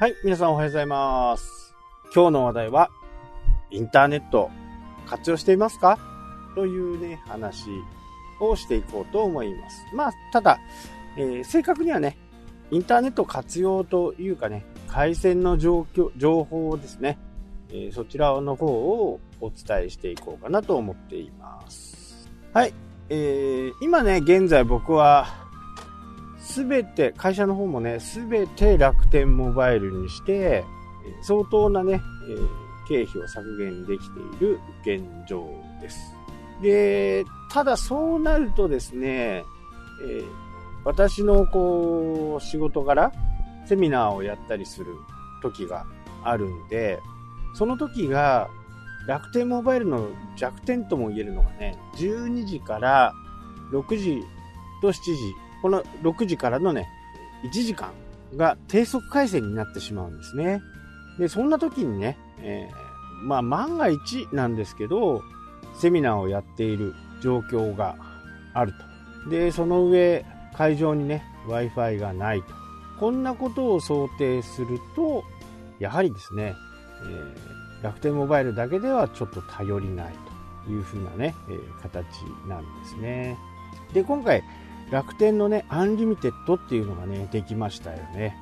はい、皆さんおはようございます。今日の話題は、インターネット活用していますか？というね、話をしていこうと思います。まあ、ただ、えー正確にはね、インターネット活用というかね、回線の状況、情報ですね、えーそちらの方をお伝えしていこうかなと思っています。はい、えー今ね、現在僕は、すべて、会社の方もね、すべて楽天モバイルにして、相当なね、え経費を削減できている現状です。で、ただそうなるとですね、え私のこう、仕事柄、セミナーをやったりする時があるんで、その時が、楽天モバイルの弱点とも言えるのがね、12時から6時と7時、この6時からのね、1時間が低速回線になってしまうんですね。で、そんな時にね、えーまあ万が一なんですけど、セミナーをやっている状況があると。で、その上、会場にね、Wi-Fi がないと。こんなことを想定すると、やはりですね、えー楽天モバイルだけではちょっと頼りないというふうなね、えー形なんですね。で、今回、楽天のね、アンリミテッドっていうのがね、できましたよね。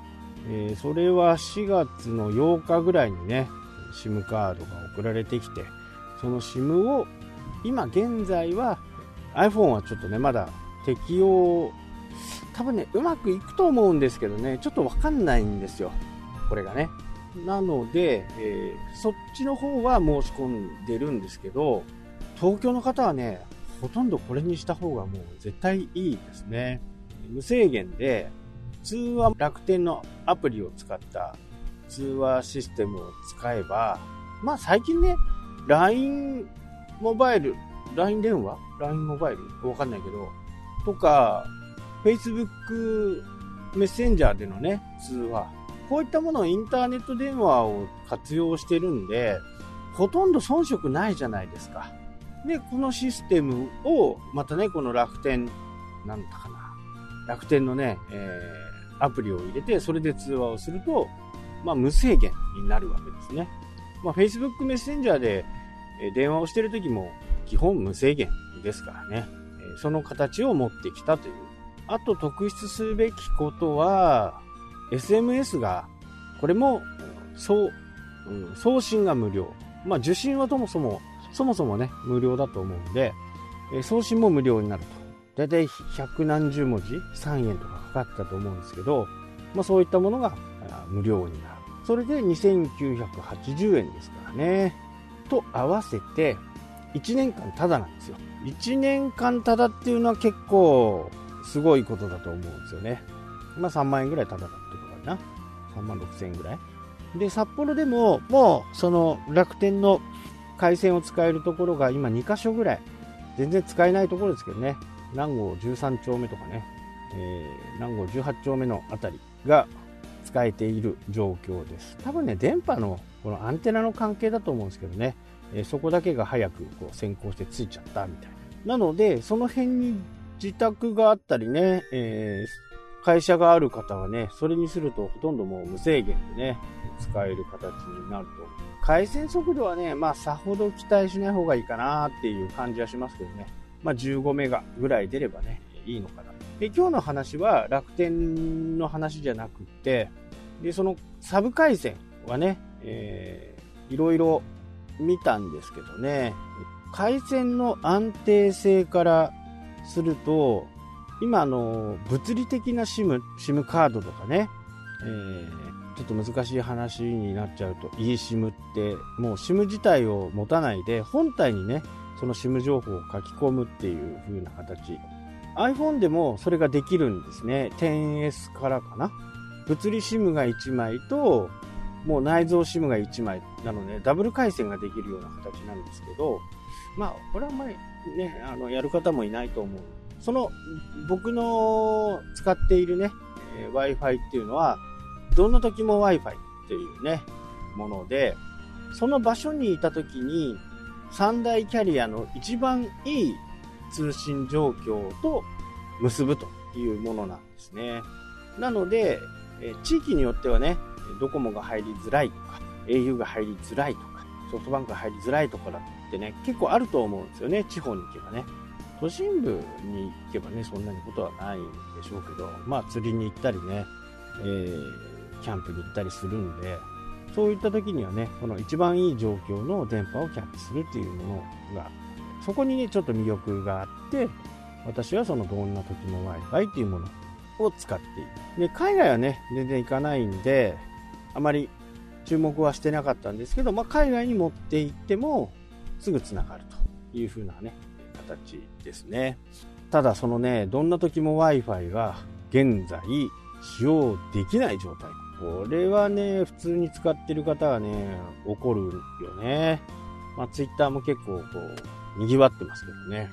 えーそれは4月の8日ぐらいにね、SIM カードが送られてきて、その SIM を、今現在は iPhone はちょっとね、まだ適用、多分ね、うまくいくと思うんですけどね、ちょっとわかんないんですよ。これがね。なので、えーそっちの方は申し込んでるんですけど、東京の方はね、ほとんどこれにした方がもう絶対いいですね。無制限で、通話楽天のアプリを使った通話システムを使えば、まあ最近ね、LINE モバイル、LINE 電話 ?LINE モバイル？わかんないけど、とか、Facebook メッセンジャーでのね、通話。こういったものをインターネット電話を活用してるんで、ほとんど遜色ないじゃないですか。で、このシステムを、またね、この楽天、なんだかな、楽天のね、えーアプリを入れて、それで通話をすると、まあ、無制限になるわけですね。まあ、Facebook メッセンジャーで、え電話をしてる時も、基本無制限ですからね。えその形を持ってきたという。あと特筆すべきことは、SMS が、これも、そ、うん送信が無料。まあ、受信はともそも、そもそもね、無料だと思うんで、え送信も無料になると。だいたい百何十文字 ?3 円とかかかったと思うんですけど、まあ、そういったものが無料になる。それで2980円ですからね。と合わせて、1年間タダなんですよ。1年間タダっていうのは結構すごいことだと思うんですよね。まあ3万円ぐらいタダだってことかな。3万6千円ぐらい。で、札幌でももうその楽天の回線を使えるところが今2箇所ぐらい。全然使えないところですけどね。南郷13丁目とかね。えー南郷18丁目のあたりが使えている状況です。多分ね、電波のこのアンテナの関係だと思うんですけどね。えーそこだけが早くこう先行してついちゃったみたいな。なので、その辺に自宅があったりね、えー会社がある方はね、それにするとほとんどもう無制限でね、使える形になると。回線速度はね、まあさほど期待しない方がいいかなっていう感じはしますけどね。まあ15メガぐらい出ればね、いいのかな。で、今日の話は楽天の話じゃなくって、で、そのサブ回線はね、えーいろいろ見たんですけどね、回線の安定性からすると、今あの、物理的な SIM、SIM カードとかね、えーちょっと難しい話になっちゃうと、eSIM って、もう SIM 自体を持たないで、本体にね、その SIM 情報を書き込むっていう風な形。iPhone でもそれができるんですね。10S からかな。物理 SIM が1枚と、もう内蔵 SIM が1枚なので、ダブル回線ができるような形なんですけど、まあ、これはあんまりね、あの、やる方もいないと思う。その、僕の使っているね、え Wi-Fi っていうのは、どんな時も Wi-Fi っていうね、もので、その場所にいた時に、三大キャリアの一番いい通信状況と結ぶというものなんですね。なので、え地域によってはね、ドコモが入りづらいとか、au が入りづらいとか、ソフトバンクが入りづらいところってね、結構あると思うんですよね、地方に行けばね。都心部に行けばね、そんなにことはないんでしょうけど、まあ釣りに行ったりね、えー、キャンプに行ったりするんで、そういった時にはね、この一番いい状況の電波をキャッチするっていうものが、そこにね、ちょっと魅力があって、私はそのどんな時も Wi-Fi っていうものを使っている。で、海外はね、全然行かないんで、あまり注目はしてなかったんですけど、まあ、海外に持って行っても、すぐ繋がるという風なね、形ですね。ただそのね、どんな時も Wi-Fi が現在使用できない状態。これはね、普通に使ってる方はね、怒るよね。まあ、Twitter も結構こう、賑わってますけどね。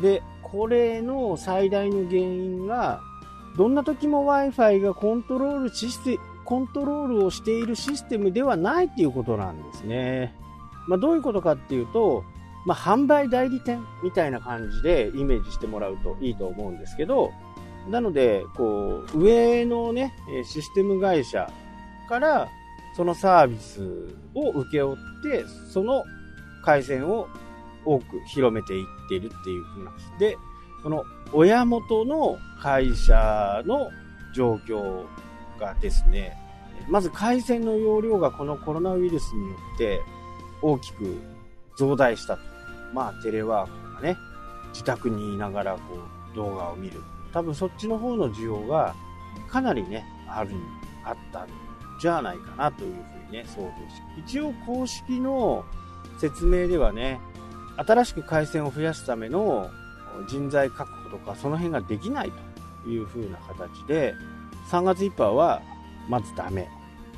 で、これの最大の原因が、どんな時も Wi-Fi がコントロールシステムコントロールをしているシステムではないっていうことなんですね。まあ、どういうことかっていうと、まあ、販売代理店みたいな感じでイメージしてもらうといいと思うんですけど、なので、こう、上のね、システム会社からそのサービスを請け負って、その回線を多く広めていってるっていう風な。で、この親元の会社の状況がですね、まず回線の容量がこのコロナウイルスによって大きく増大したと。まあ、テレワークとかね、自宅にいながらこう動画を見る。多分そっちの方の需要がかなりね、ある、あったんじゃないかなというふうにね、想像し一応公式の説明ではね、新しく回線を増やすための人材確保とかその辺ができないという風な形で、3月いっぱいはまずダメ。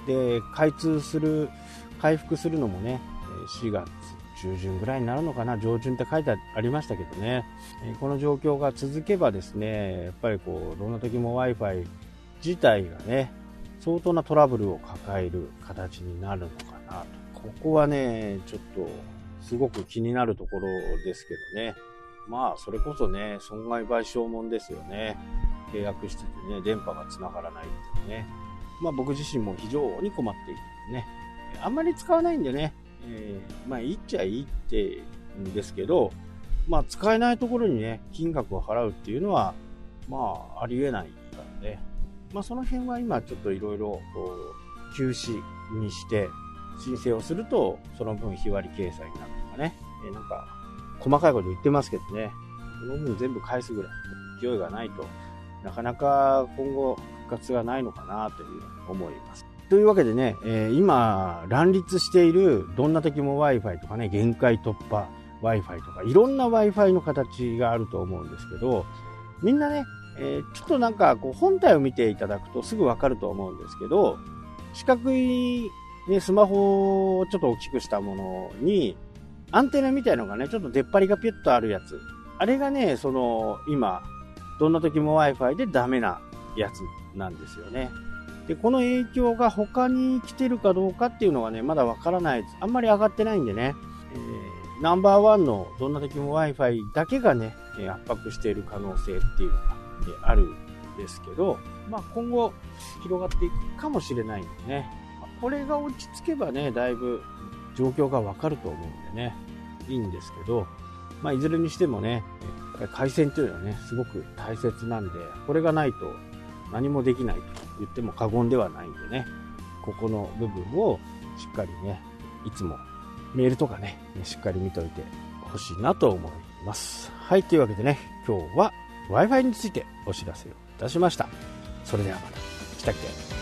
で、開通する、回復するのもね、4月中旬ぐらいになるのかな、上旬って書いてありましたけどね、えこの状況が続けばですね、やっぱりこう、どんな時も Wi-Fi 自体がね、相当なトラブルを抱える形になるのかなと。ここはね、ちょっと、すごく気になるところですけどね。まあ、それこそね、損害賠償もんですよね。契約しててね、電波が繋がらないっていうね。まあ僕自身も非常に困っているね。あんまり使わないんでね、えー、まあいっちゃいいってんですけど、まあ使えないところにね、金額を払うっていうのは、まあありえないからね。まあその辺は今ちょっといろいろ休止にして申請をすると、その分日割り掲載になるとかね。えー、なんか細かいこと言ってますけどね。その分全部返すぐらい勢いがないとなかなか今後復活がないのかなという思います。というわけでね、えー、今、乱立しているどんな時も Wi-Fi とかね、限界突破 Wi-Fi とか、いろんな Wi-Fi の形があると思うんですけど、みんなね、えー、ちょっとなんかこう本体を見ていただくとすぐわかると思うんですけど、四角い、ね、スマホをちょっと大きくしたものに、アンテナみたいのがね、ちょっと出っ張りがピュッとあるやつ。あれがね、その、今、どんな時も Wi-Fi でダメなやつなんですよね。で、この影響が他に来てるかどうかっていうのはね、まだわからないです。あんまり上がってないんでね、えー、ナンバーワンのどんな時も Wi-Fi だけがね、圧迫している可能性っていうのが、あるんですけど、まあ今後広がっていくかもしれないんでね、これが落ち着けばね、だいぶ状況がわかると思うんでね、いいんですけど、まあいずれにしてもね、回線というのはね、すごく大切なんで、これがないと何もできないと言っても過言ではないんでね、ここの部分をしっかりね、いつもメールとかね、しっかり見といてほしいなと思います。はい、というわけでね、今日は Wi-Fi についてお知らせをいたしました。それではまた。来たっけ？